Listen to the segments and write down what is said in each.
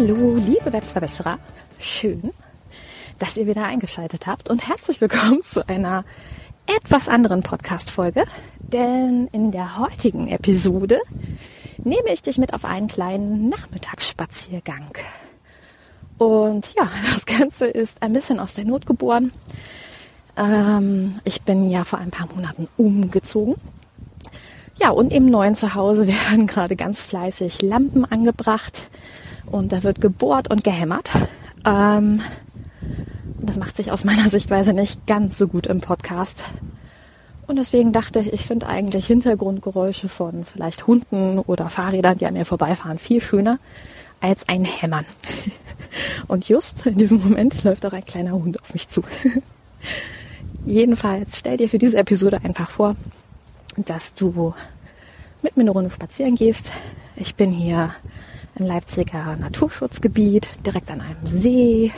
Hallo, liebe Webverbesserer. Schön, dass ihr wieder eingeschaltet habt und herzlich willkommen zu einer etwas anderen Podcast-Folge. Denn in der heutigen Episode nehme ich dich mit auf einen kleinen Nachmittagsspaziergang. Und ja, das Ganze ist ein bisschen aus der Not geboren. Ähm, ich bin ja vor ein paar Monaten umgezogen. Ja, und im neuen Zuhause werden gerade ganz fleißig Lampen angebracht und da wird gebohrt und gehämmert. Ähm, das macht sich aus meiner Sichtweise nicht ganz so gut im Podcast. Und deswegen dachte ich, ich finde eigentlich Hintergrundgeräusche von vielleicht Hunden oder Fahrrädern, die an mir vorbeifahren, viel schöner als ein Hämmern. Und just in diesem Moment läuft auch ein kleiner Hund auf mich zu. Jedenfalls stell dir für diese Episode einfach vor, dass du mit mir eine Runde spazieren gehst. Ich bin hier im Leipziger Naturschutzgebiet, direkt an einem See.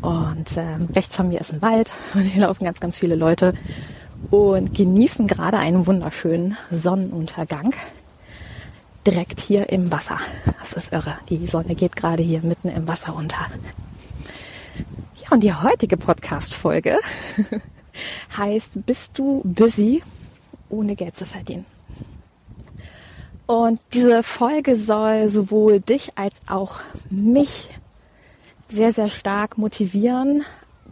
Und ähm, rechts von mir ist ein Wald und hier laufen ganz, ganz viele Leute und genießen gerade einen wunderschönen Sonnenuntergang direkt hier im Wasser. Das ist irre. Die Sonne geht gerade hier mitten im Wasser unter. Ja, und die heutige Podcast-Folge heißt, bist du busy, ohne Geld zu verdienen? Und diese Folge soll sowohl dich als auch mich sehr, sehr stark motivieren,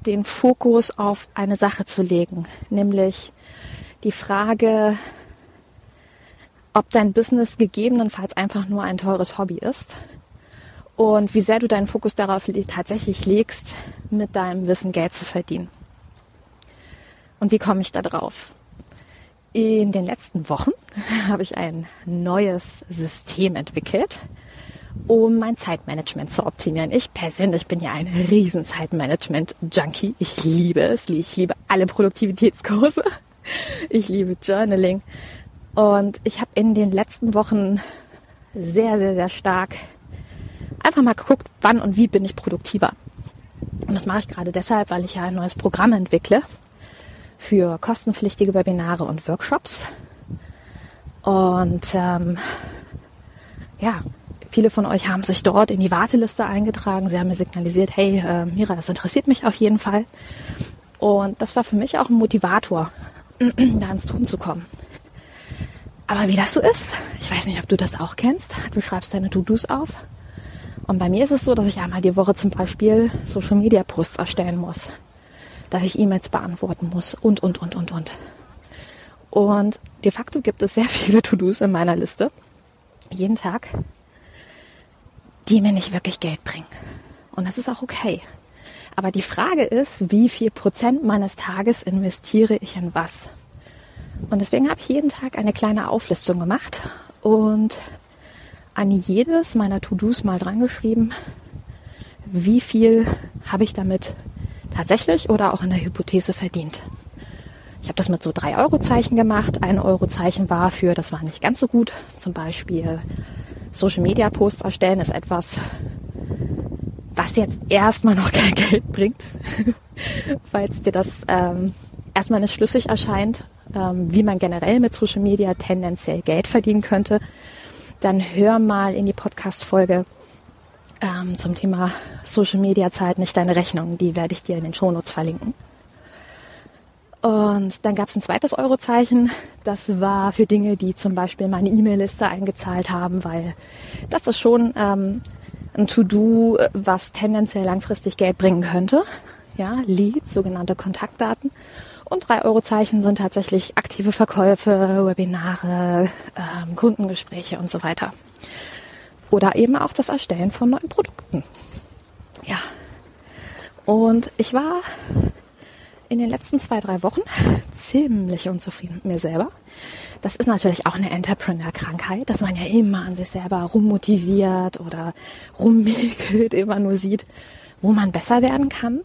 den Fokus auf eine Sache zu legen, nämlich die Frage, ob dein Business gegebenenfalls einfach nur ein teures Hobby ist und wie sehr du deinen Fokus darauf tatsächlich legst, mit deinem Wissen Geld zu verdienen. Und wie komme ich da drauf? In den letzten Wochen habe ich ein neues System entwickelt, um mein Zeitmanagement zu optimieren. Ich persönlich bin ja ein riesen Zeitmanagement-Junkie. Ich liebe es. Ich liebe alle Produktivitätskurse. Ich liebe Journaling. Und ich habe in den letzten Wochen sehr, sehr, sehr stark einfach mal geguckt, wann und wie bin ich produktiver. Und das mache ich gerade deshalb, weil ich ja ein neues Programm entwickle für kostenpflichtige Webinare und Workshops. Und ähm, ja, viele von euch haben sich dort in die Warteliste eingetragen. Sie haben mir signalisiert, hey äh, Mira, das interessiert mich auf jeden Fall. Und das war für mich auch ein Motivator, da ins Tun zu kommen. Aber wie das so ist, ich weiß nicht, ob du das auch kennst. Du schreibst deine To-Dos auf. Und bei mir ist es so, dass ich einmal die Woche zum Beispiel Social Media Posts erstellen muss dass ich E-Mails beantworten muss und, und, und, und, und. Und de facto gibt es sehr viele To-Dos in meiner Liste, jeden Tag, die mir nicht wirklich Geld bringen. Und das ist auch okay. Aber die Frage ist, wie viel Prozent meines Tages investiere ich in was? Und deswegen habe ich jeden Tag eine kleine Auflistung gemacht und an jedes meiner To-Dos mal dran geschrieben, wie viel habe ich damit tatsächlich oder auch in der Hypothese verdient. Ich habe das mit so drei Euro-Zeichen gemacht. Ein Euro-Zeichen war für, das war nicht ganz so gut. Zum Beispiel Social Media Posts erstellen ist etwas, was jetzt erstmal noch kein Geld bringt. Falls dir das ähm, erstmal nicht schlüssig erscheint, ähm, wie man generell mit Social Media tendenziell Geld verdienen könnte, dann hör mal in die Podcast-Folge ähm, zum Thema Social Media zahlt nicht deine Rechnung. Die werde ich dir in den Shownotes verlinken. Und dann gab es ein zweites Eurozeichen. Das war für Dinge, die zum Beispiel meine E-Mail-Liste eingezahlt haben, weil das ist schon ähm, ein To-Do, was tendenziell langfristig Geld bringen könnte. Ja, Leads, sogenannte Kontaktdaten. Und drei Eurozeichen sind tatsächlich aktive Verkäufe, Webinare, ähm, Kundengespräche und so weiter. Oder eben auch das Erstellen von neuen Produkten. Ja. Und ich war in den letzten zwei, drei Wochen ziemlich unzufrieden mit mir selber. Das ist natürlich auch eine Entrepreneur-Krankheit, dass man ja immer an sich selber rummotiviert oder rummäkelt, immer nur sieht, wo man besser werden kann.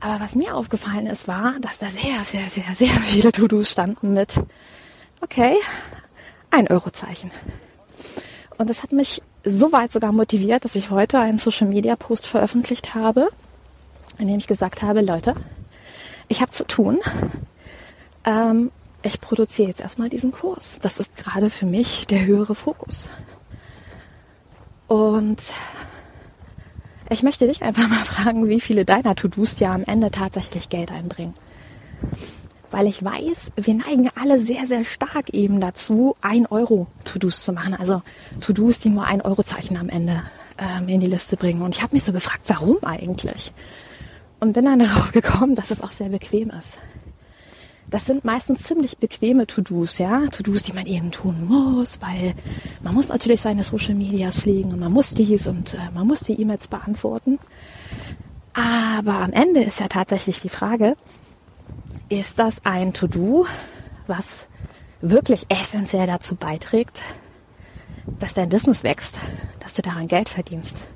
Aber was mir aufgefallen ist, war, dass da sehr, sehr, sehr, sehr viele To-Dos standen mit, okay, ein Eurozeichen. Und das hat mich so weit sogar motiviert, dass ich heute einen Social Media Post veröffentlicht habe, in dem ich gesagt habe, Leute, ich habe zu tun. Ähm, ich produziere jetzt erstmal diesen Kurs. Das ist gerade für mich der höhere Fokus. Und ich möchte dich einfach mal fragen, wie viele deiner To-Dos dir am Ende tatsächlich Geld einbringen. Weil ich weiß, wir neigen alle sehr, sehr stark eben dazu, ein Euro To-Dos zu machen. Also To-Dos, die nur ein Euro-Zeichen am Ende ähm, in die Liste bringen. Und ich habe mich so gefragt, warum eigentlich? Und bin dann darauf gekommen, dass es auch sehr bequem ist. Das sind meistens ziemlich bequeme To-Dos, ja. To-Dos, die man eben tun muss, weil man muss natürlich seine Social Medias pflegen und man muss dies und äh, man muss die E-Mails beantworten. Aber am Ende ist ja tatsächlich die Frage, ist das ein To-Do, was wirklich essentiell dazu beiträgt, dass dein Business wächst, dass du daran Geld verdienst.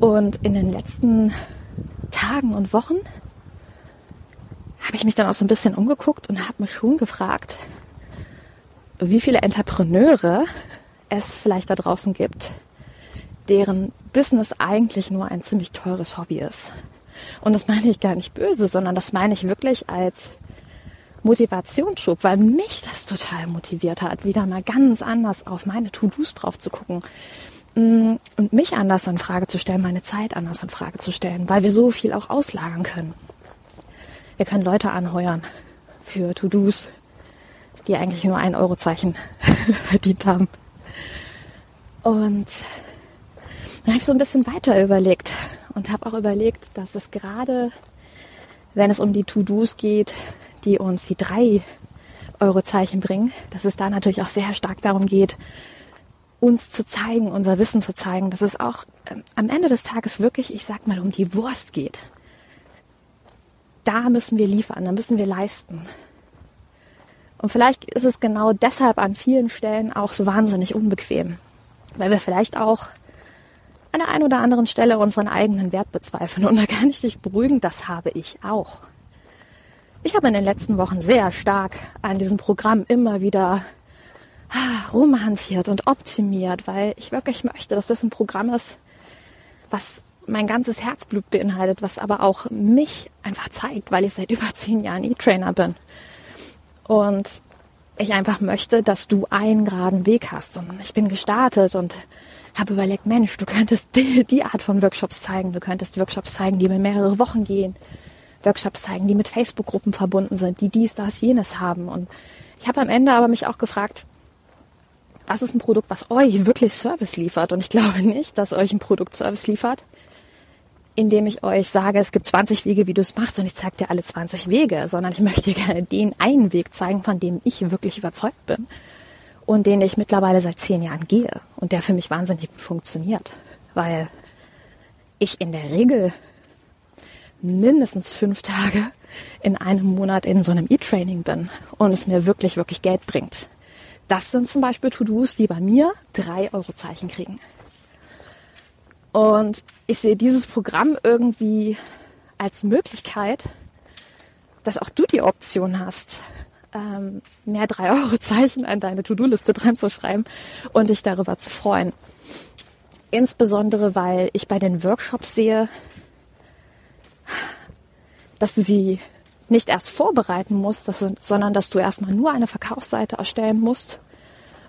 Und in den letzten Tagen und Wochen habe ich mich dann auch so ein bisschen umgeguckt und habe mich schon gefragt, wie viele Entrepreneure es vielleicht da draußen gibt, deren Business eigentlich nur ein ziemlich teures Hobby ist. Und das meine ich gar nicht böse, sondern das meine ich wirklich als Motivationsschub, weil mich das total motiviert hat, wieder mal ganz anders auf meine To-Dos drauf zu gucken mm, und mich anders in Frage zu stellen, meine Zeit anders in Frage zu stellen, weil wir so viel auch auslagern können. Wir können Leute anheuern für To-Dos, die eigentlich nur ein Eurozeichen verdient haben. Und dann habe ich so ein bisschen weiter überlegt und habe auch überlegt, dass es gerade, wenn es um die To-Dos geht, die uns die drei Eurozeichen bringen, dass es da natürlich auch sehr stark darum geht, uns zu zeigen, unser Wissen zu zeigen, dass es auch äh, am Ende des Tages wirklich, ich sag mal, um die Wurst geht. Da müssen wir liefern, da müssen wir leisten. Und vielleicht ist es genau deshalb an vielen Stellen auch so wahnsinnig unbequem, weil wir vielleicht auch an der einen oder anderen Stelle unseren eigenen Wert bezweifeln. Und da kann ich dich beruhigen, das habe ich auch. Ich habe in den letzten Wochen sehr stark an diesem Programm immer wieder ah, rumhantiert und optimiert, weil ich wirklich möchte, dass das ein Programm ist, was mein ganzes Herzblut beinhaltet, was aber auch mich einfach zeigt, weil ich seit über zehn Jahren E-Trainer bin. Und ich einfach möchte, dass du einen geraden Weg hast. Und ich bin gestartet und habe überlegt, Mensch, du könntest die, die Art von Workshops zeigen. Du könntest Workshops zeigen, die über mehrere Wochen gehen. Workshops zeigen, die mit Facebook-Gruppen verbunden sind, die dies, das, jenes haben. Und ich habe am Ende aber mich auch gefragt, was ist ein Produkt, was euch wirklich Service liefert? Und ich glaube nicht, dass euch ein Produkt Service liefert, indem ich euch sage, es gibt 20 Wege, wie du es machst und ich zeige dir alle 20 Wege, sondern ich möchte gerne den einen Weg zeigen, von dem ich wirklich überzeugt bin und den ich mittlerweile seit zehn Jahren gehe und der für mich wahnsinnig gut funktioniert, weil ich in der Regel mindestens fünf Tage in einem Monat in so einem E-Training bin und es mir wirklich, wirklich Geld bringt. Das sind zum Beispiel To-Dos, die bei mir drei Euro Zeichen kriegen. Und ich sehe dieses Programm irgendwie als Möglichkeit, dass auch du die Option hast, ähm, mehr 3-Euro-Zeichen an deine To-Do-Liste dran zu schreiben und dich darüber zu freuen. Insbesondere, weil ich bei den Workshops sehe, dass du sie nicht erst vorbereiten musst, dass, sondern dass du erstmal nur eine Verkaufsseite erstellen musst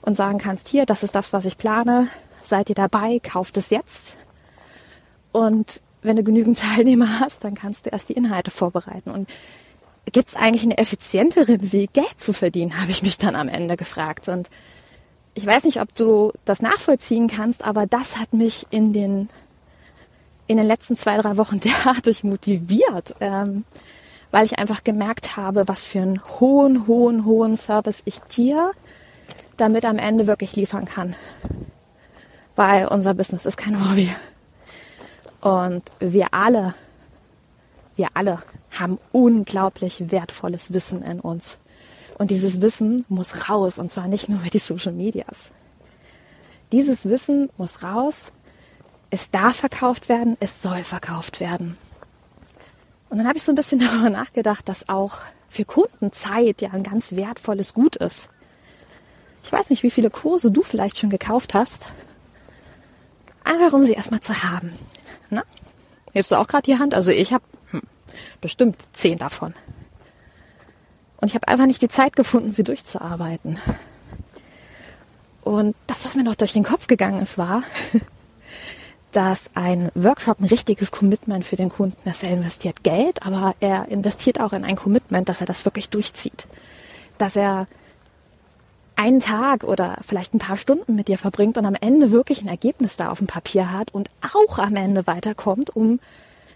und sagen kannst, hier, das ist das, was ich plane, seid ihr dabei, kauft es jetzt. Und wenn du genügend Teilnehmer hast, dann kannst du erst die Inhalte vorbereiten. Und gibt es eigentlich einen effizienteren Weg, Geld zu verdienen, habe ich mich dann am Ende gefragt. Und ich weiß nicht, ob du das nachvollziehen kannst, aber das hat mich in den, in den letzten zwei, drei Wochen derartig motiviert, ähm, weil ich einfach gemerkt habe, was für einen hohen, hohen, hohen Service ich dir damit am Ende wirklich liefern kann. Weil unser Business ist kein Hobby. Und wir alle wir alle haben unglaublich wertvolles Wissen in uns. Und dieses Wissen muss raus, und zwar nicht nur über die Social Medias. Dieses Wissen muss raus, es darf verkauft werden, es soll verkauft werden. Und dann habe ich so ein bisschen darüber nachgedacht, dass auch für Kunden Zeit ja ein ganz wertvolles Gut ist. Ich weiß nicht, wie viele Kurse du vielleicht schon gekauft hast. Einfach um sie erstmal zu haben. Na? Hebst du auch gerade die Hand? Also ich habe bestimmt zehn davon. Und ich habe einfach nicht die Zeit gefunden, sie durchzuarbeiten. Und das, was mir noch durch den Kopf gegangen ist, war, dass ein Workshop ein richtiges Commitment für den Kunden ist. Er investiert Geld, aber er investiert auch in ein Commitment, dass er das wirklich durchzieht. Dass er einen Tag oder vielleicht ein paar Stunden mit dir verbringt und am Ende wirklich ein Ergebnis da auf dem Papier hat und auch am Ende weiterkommt, um,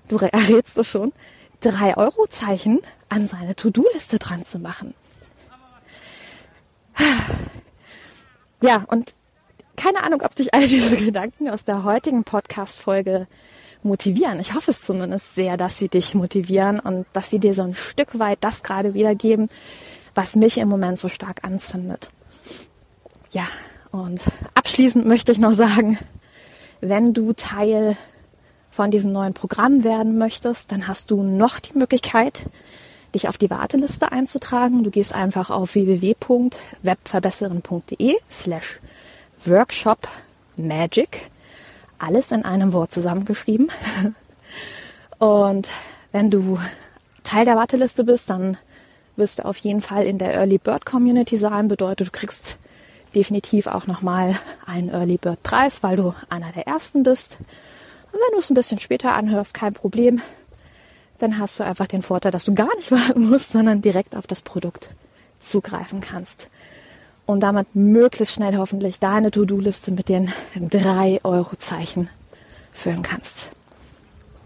du errätst es schon, drei Euro Zeichen an seine To-Do-Liste dran zu machen. Ja, und keine Ahnung, ob dich all diese Gedanken aus der heutigen Podcast-Folge motivieren. Ich hoffe es zumindest sehr, dass sie dich motivieren und dass sie dir so ein Stück weit das gerade wiedergeben, was mich im Moment so stark anzündet. Ja, und abschließend möchte ich noch sagen, wenn du Teil von diesem neuen Programm werden möchtest, dann hast du noch die Möglichkeit, dich auf die Warteliste einzutragen. Du gehst einfach auf www.webverbesseren.de slash Workshop Magic. Alles in einem Wort zusammengeschrieben. Und wenn du Teil der Warteliste bist, dann wirst du auf jeden Fall in der Early Bird Community sein. Bedeutet, du kriegst definitiv auch nochmal einen Early Bird Preis, weil du einer der ersten bist. Und wenn du es ein bisschen später anhörst, kein Problem. Dann hast du einfach den Vorteil, dass du gar nicht warten musst, sondern direkt auf das Produkt zugreifen kannst. Und damit möglichst schnell hoffentlich deine To-Do-Liste mit den 3 Euro Zeichen füllen kannst.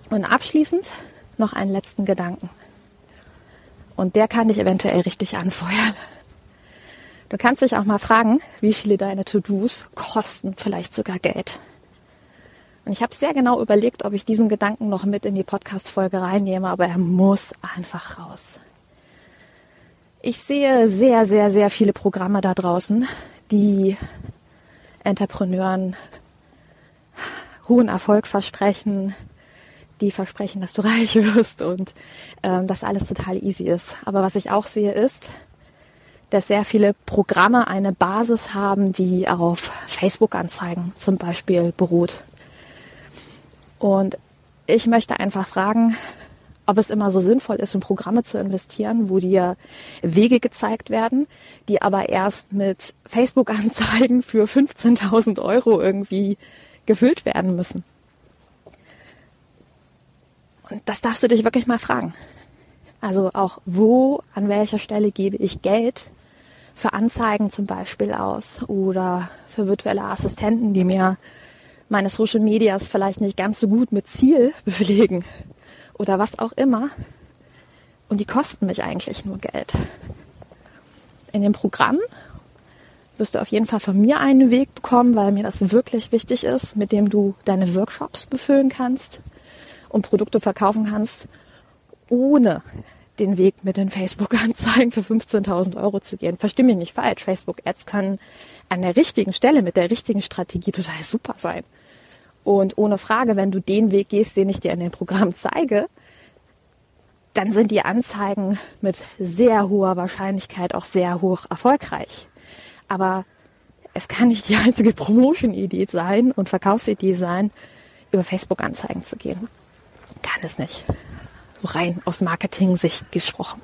Und abschließend noch einen letzten Gedanken. Und der kann dich eventuell richtig anfeuern. Du kannst dich auch mal fragen, wie viele deine To-Dos kosten vielleicht sogar Geld. Und ich habe sehr genau überlegt, ob ich diesen Gedanken noch mit in die Podcast-Folge reinnehme, aber er muss einfach raus. Ich sehe sehr, sehr, sehr viele Programme da draußen, die Entrepreneuren hohen Erfolg versprechen, die versprechen, dass du reich wirst und ähm, dass alles total easy ist. Aber was ich auch sehe ist, dass sehr viele Programme eine Basis haben, die auf Facebook-Anzeigen zum Beispiel beruht. Und ich möchte einfach fragen, ob es immer so sinnvoll ist, in Programme zu investieren, wo dir Wege gezeigt werden, die aber erst mit Facebook-Anzeigen für 15.000 Euro irgendwie gefüllt werden müssen. Und das darfst du dich wirklich mal fragen. Also auch wo, an welcher Stelle gebe ich Geld für Anzeigen zum Beispiel aus oder für virtuelle Assistenten, die mir meine Social Medias vielleicht nicht ganz so gut mit Ziel belegen oder was auch immer. Und die kosten mich eigentlich nur Geld. In dem Programm wirst du auf jeden Fall von mir einen Weg bekommen, weil mir das wirklich wichtig ist, mit dem du deine Workshops befüllen kannst und Produkte verkaufen kannst, ohne den Weg mit den Facebook-Anzeigen für 15.000 Euro zu gehen. Versteh mich nicht falsch. Facebook-Ads können an der richtigen Stelle mit der richtigen Strategie total super sein. Und ohne Frage, wenn du den Weg gehst, den ich dir in dem Programm zeige, dann sind die Anzeigen mit sehr hoher Wahrscheinlichkeit auch sehr hoch erfolgreich. Aber es kann nicht die einzige Promotion-Idee sein und Verkaufsidee sein, über Facebook-Anzeigen zu gehen. Kann es nicht rein aus Marketing-Sicht gesprochen.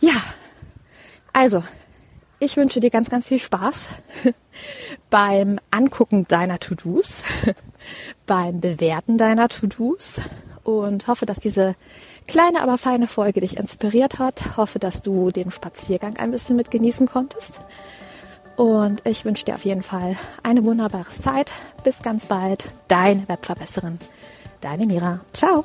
Ja, also, ich wünsche dir ganz, ganz viel Spaß beim Angucken deiner To-Dos, beim Bewerten deiner To-Dos und hoffe, dass diese kleine, aber feine Folge dich inspiriert hat. Hoffe, dass du den Spaziergang ein bisschen mit genießen konntest. Und ich wünsche dir auf jeden Fall eine wunderbare Zeit. Bis ganz bald. Deine Webverbesserin. Deine Mira. Ciao.